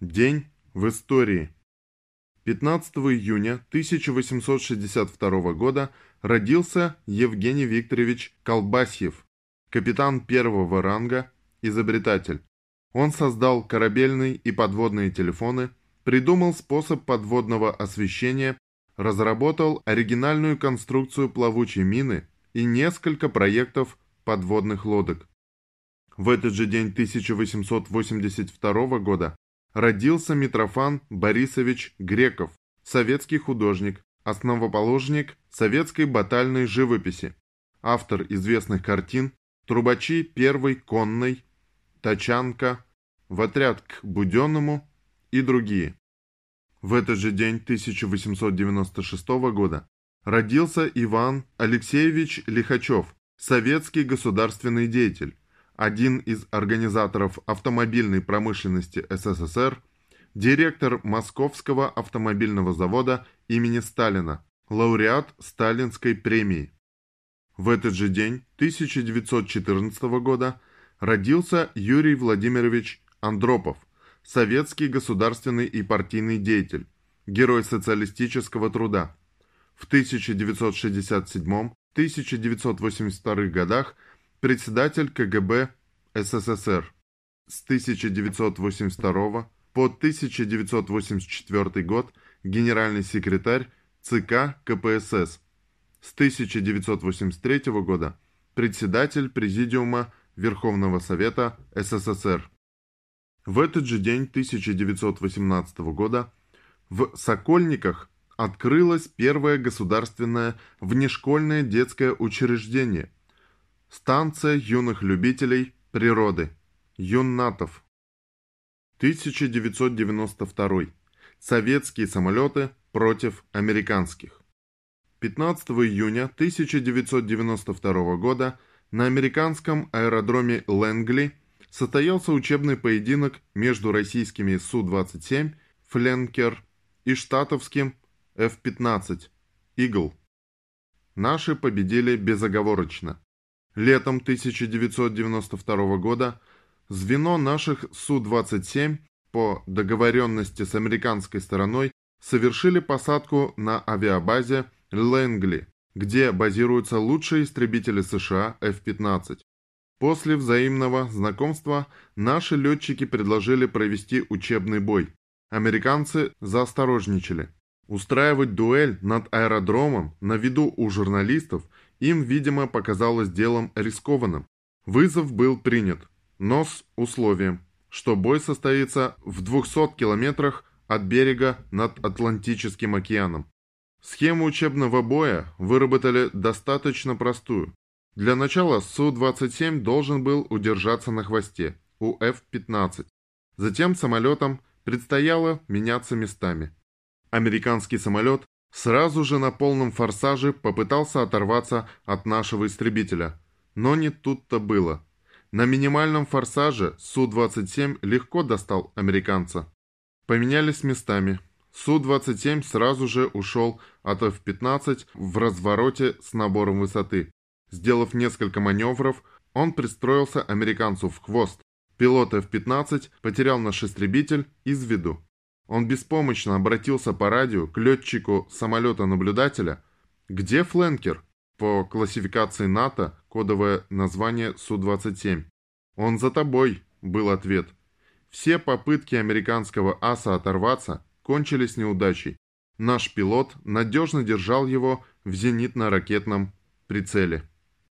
День в истории. 15 июня 1862 года родился Евгений Викторович Колбасьев, капитан первого ранга, изобретатель. Он создал корабельные и подводные телефоны, придумал способ подводного освещения, разработал оригинальную конструкцию плавучей мины и несколько проектов подводных лодок. В этот же день 1882 года родился Митрофан Борисович Греков, советский художник, основоположник советской батальной живописи, автор известных картин «Трубачи первой конной», «Тачанка», «В отряд к Буденному» и другие. В этот же день 1896 года родился Иван Алексеевич Лихачев, советский государственный деятель, один из организаторов автомобильной промышленности СССР, директор Московского автомобильного завода имени Сталина, лауреат Сталинской премии. В этот же день 1914 года родился Юрий Владимирович Андропов, советский государственный и партийный деятель, герой социалистического труда. В 1967-1982 годах – председатель КГБ СССР с 1982 по 1984 год генеральный секретарь ЦК КПСС, с 1983 года председатель Президиума Верховного Совета СССР. В этот же день 1918 года в Сокольниках открылось первое государственное внешкольное детское учреждение – Станция юных любителей природы. Юннатов. 1992. Советские самолеты против американских. 15 июня 1992 года на американском аэродроме Лэнгли состоялся учебный поединок между российскими Су-27 «Фленкер» и штатовским F-15 «Игл». Наши победили безоговорочно. Летом 1992 года звено наших Су-27 по договоренности с американской стороной совершили посадку на авиабазе Лэнгли, где базируются лучшие истребители США F-15. После взаимного знакомства наши летчики предложили провести учебный бой. Американцы заосторожничали. Устраивать дуэль над аэродромом на виду у журналистов им, видимо, показалось делом рискованным. Вызов был принят, но с условием, что бой состоится в 200 километрах от берега над Атлантическим океаном. Схему учебного боя выработали достаточно простую. Для начала Су-27 должен был удержаться на хвосте у F-15. Затем самолетам предстояло меняться местами. Американский самолет Сразу же на полном форсаже попытался оторваться от нашего истребителя. Но не тут-то было. На минимальном форсаже Су-27 легко достал американца. Поменялись местами. Су-27 сразу же ушел от F-15 в развороте с набором высоты. Сделав несколько маневров, он пристроился американцу в хвост. Пилот F-15 потерял наш истребитель из виду. Он беспомощно обратился по радио к летчику самолета-наблюдателя. «Где фленкер?» По классификации НАТО кодовое название Су-27. «Он за тобой», был ответ. Все попытки американского аса оторваться кончились неудачей. Наш пилот надежно держал его в зенитно-ракетном прицеле.